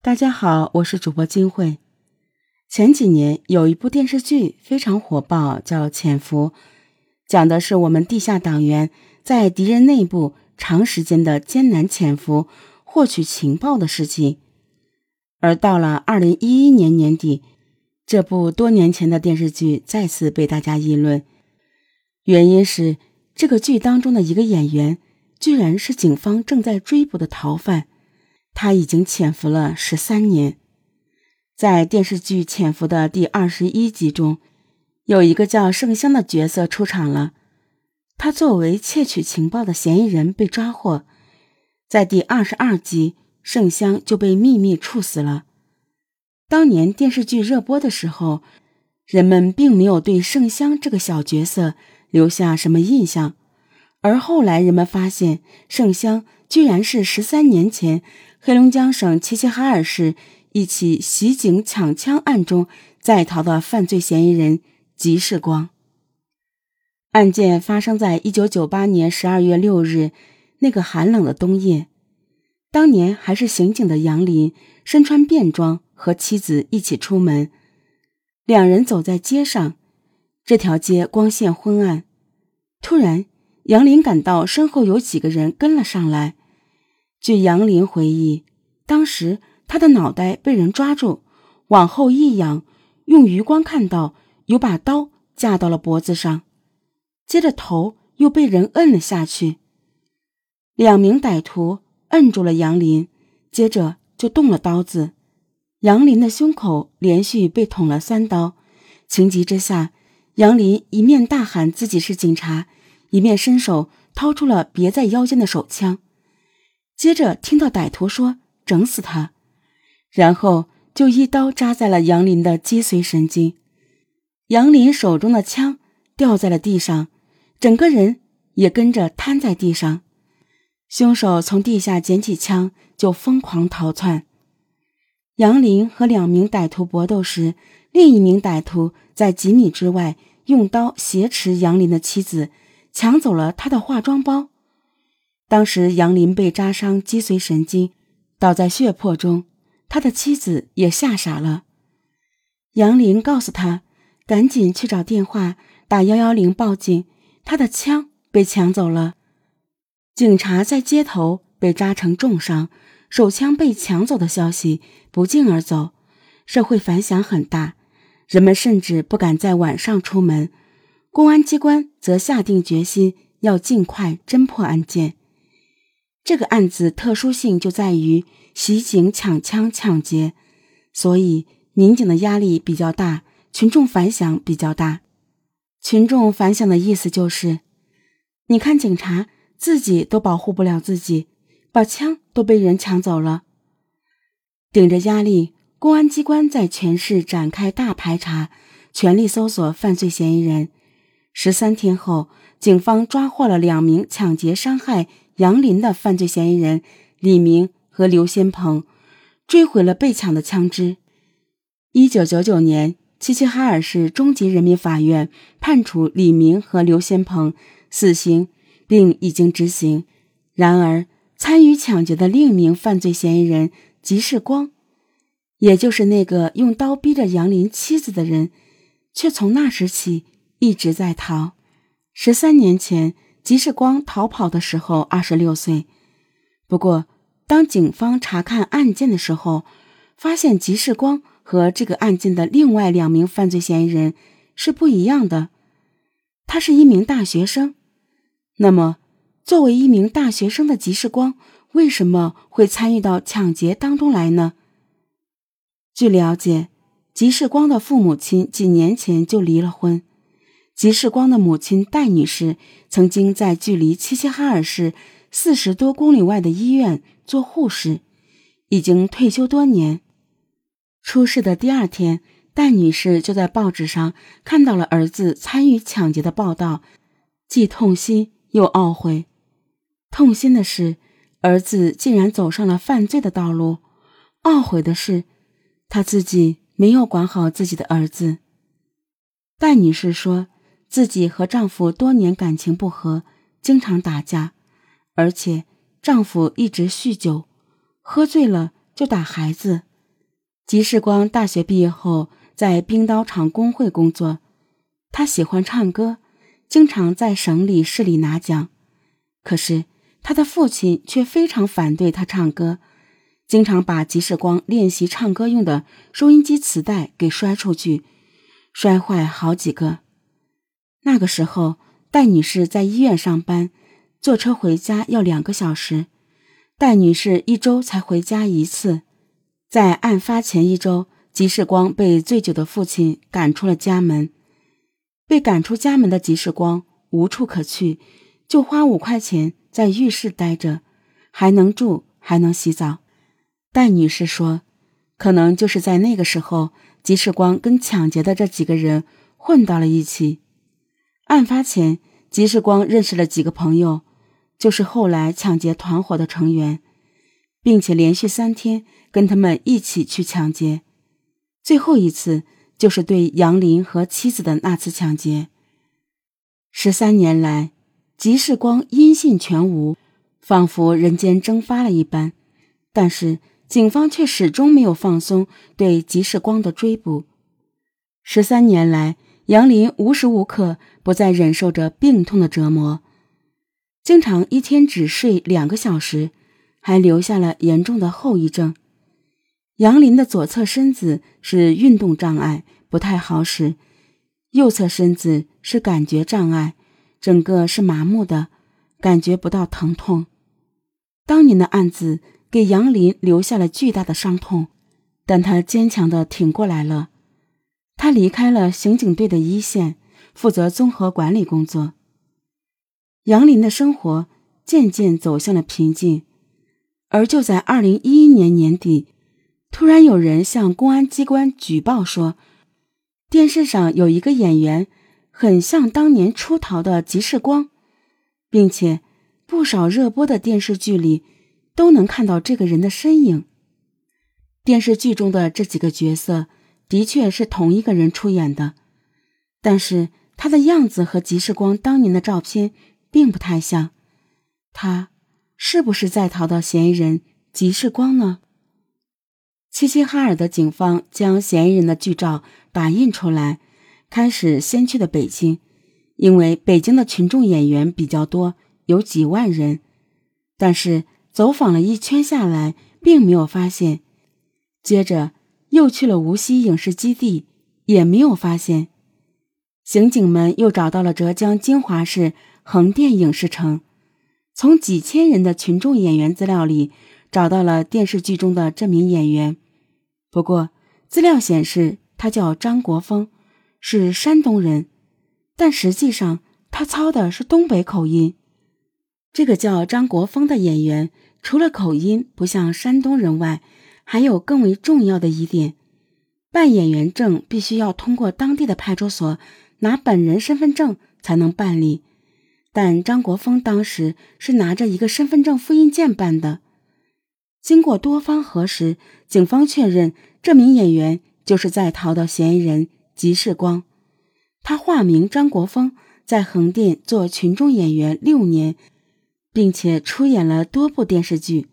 大家好，我是主播金慧。前几年有一部电视剧非常火爆，叫《潜伏》，讲的是我们地下党员在敌人内部长时间的艰难潜伏、获取情报的事情。而到了二零一一年年底，这部多年前的电视剧再次被大家议论，原因是这个剧当中的一个演员，居然是警方正在追捕的逃犯。他已经潜伏了十三年，在电视剧《潜伏》的第二十一集中，有一个叫盛香的角色出场了。他作为窃取情报的嫌疑人被抓获，在第二十二集，盛香就被秘密处死了。当年电视剧热播的时候，人们并没有对盛香这个小角色留下什么印象，而后来人们发现，盛香居然是十三年前。黑龙江省齐齐哈尔市一起袭警抢枪案中在逃的犯罪嫌疑人吉世光。案件发生在一九九八年十二月六日那个寒冷的冬夜，当年还是刑警的杨林身穿便装和妻子一起出门，两人走在街上，这条街光线昏暗，突然杨林感到身后有几个人跟了上来。据杨林回忆，当时他的脑袋被人抓住，往后一仰，用余光看到有把刀架到了脖子上，接着头又被人摁了下去。两名歹徒摁住了杨林，接着就动了刀子，杨林的胸口连续被捅了三刀。情急之下，杨林一面大喊自己是警察，一面伸手掏出了别在腰间的手枪。接着听到歹徒说“整死他”，然后就一刀扎在了杨林的脊髓神经，杨林手中的枪掉在了地上，整个人也跟着瘫在地上。凶手从地下捡起枪就疯狂逃窜。杨林和两名歹徒搏斗时，另一名歹徒在几米之外用刀挟持杨林的妻子，抢走了他的化妆包。当时杨林被扎伤脊髓神经，倒在血泊中，他的妻子也吓傻了。杨林告诉他，赶紧去找电话打幺幺零报警，他的枪被抢走了。警察在街头被扎成重伤，手枪被抢走的消息不胫而走，社会反响很大，人们甚至不敢在晚上出门。公安机关则下定决心要尽快侦破案件。这个案子特殊性就在于袭警、抢枪、抢劫，所以民警的压力比较大，群众反响比较大。群众反响的意思就是：你看，警察自己都保护不了自己，把枪都被人抢走了。顶着压力，公安机关在全市展开大排查，全力搜索犯罪嫌疑人。十三天后，警方抓获了两名抢劫伤害。杨林的犯罪嫌疑人李明和刘先鹏追回了被抢的枪支。一九九九年，齐齐哈尔市中级人民法院判处李明和刘先鹏死刑，并已经执行。然而，参与抢劫的另一名犯罪嫌疑人吉世光，也就是那个用刀逼着杨林妻子的人，却从那时起一直在逃。十三年前。吉世光逃跑的时候二十六岁，不过当警方查看案件的时候，发现吉世光和这个案件的另外两名犯罪嫌疑人是不一样的。他是一名大学生，那么作为一名大学生的吉世光为什么会参与到抢劫当中来呢？据了解，吉世光的父母亲几年前就离了婚。吉世光的母亲戴女士曾经在距离齐齐哈尔市四十多公里外的医院做护士，已经退休多年。出事的第二天，戴女士就在报纸上看到了儿子参与抢劫的报道，既痛心又懊悔。痛心的是，儿子竟然走上了犯罪的道路；懊悔的是，他自己没有管好自己的儿子。戴女士说。自己和丈夫多年感情不和，经常打架，而且丈夫一直酗酒，喝醉了就打孩子。吉世光大学毕业后在冰刀厂工会工作，他喜欢唱歌，经常在省里、市里拿奖。可是他的父亲却非常反对他唱歌，经常把吉世光练习唱歌用的收音机磁带给摔出去，摔坏好几个。那个时候，戴女士在医院上班，坐车回家要两个小时。戴女士一周才回家一次。在案发前一周，吉世光被醉酒的父亲赶出了家门。被赶出家门的吉世光无处可去，就花五块钱在浴室待着，还能住，还能洗澡。戴女士说：“可能就是在那个时候，吉世光跟抢劫的这几个人混到了一起。”案发前，吉世光认识了几个朋友，就是后来抢劫团伙的成员，并且连续三天跟他们一起去抢劫。最后一次就是对杨林和妻子的那次抢劫。十三年来，吉世光音信全无，仿佛人间蒸发了一般。但是警方却始终没有放松对吉世光的追捕。十三年来。杨林无时无刻不在忍受着病痛的折磨，经常一天只睡两个小时，还留下了严重的后遗症。杨林的左侧身子是运动障碍，不太好使；右侧身子是感觉障碍，整个是麻木的，感觉不到疼痛。当年的案子给杨林留下了巨大的伤痛，但他坚强的挺过来了。他离开了刑警队的一线，负责综合管理工作。杨林的生活渐渐走向了平静，而就在二零一一年年底，突然有人向公安机关举报说，电视上有一个演员很像当年出逃的吉世光，并且不少热播的电视剧里都能看到这个人的身影。电视剧中的这几个角色。的确是同一个人出演的，但是他的样子和吉世光当年的照片并不太像。他是不是在逃的嫌疑人吉世光呢？齐齐哈尔的警方将嫌疑人的剧照打印出来，开始先去的北京，因为北京的群众演员比较多，有几万人。但是走访了一圈下来，并没有发现。接着。又去了无锡影视基地，也没有发现。刑警们又找到了浙江金华市横店影视城，从几千人的群众演员资料里找到了电视剧中的这名演员。不过，资料显示他叫张国峰，是山东人，但实际上他操的是东北口音。这个叫张国峰的演员，除了口音不像山东人外，还有更为重要的一点，办演员证必须要通过当地的派出所拿本人身份证才能办理。但张国峰当时是拿着一个身份证复印件办的。经过多方核实，警方确认这名演员就是在逃的嫌疑人吉世光。他化名张国峰，在横店做群众演员六年，并且出演了多部电视剧。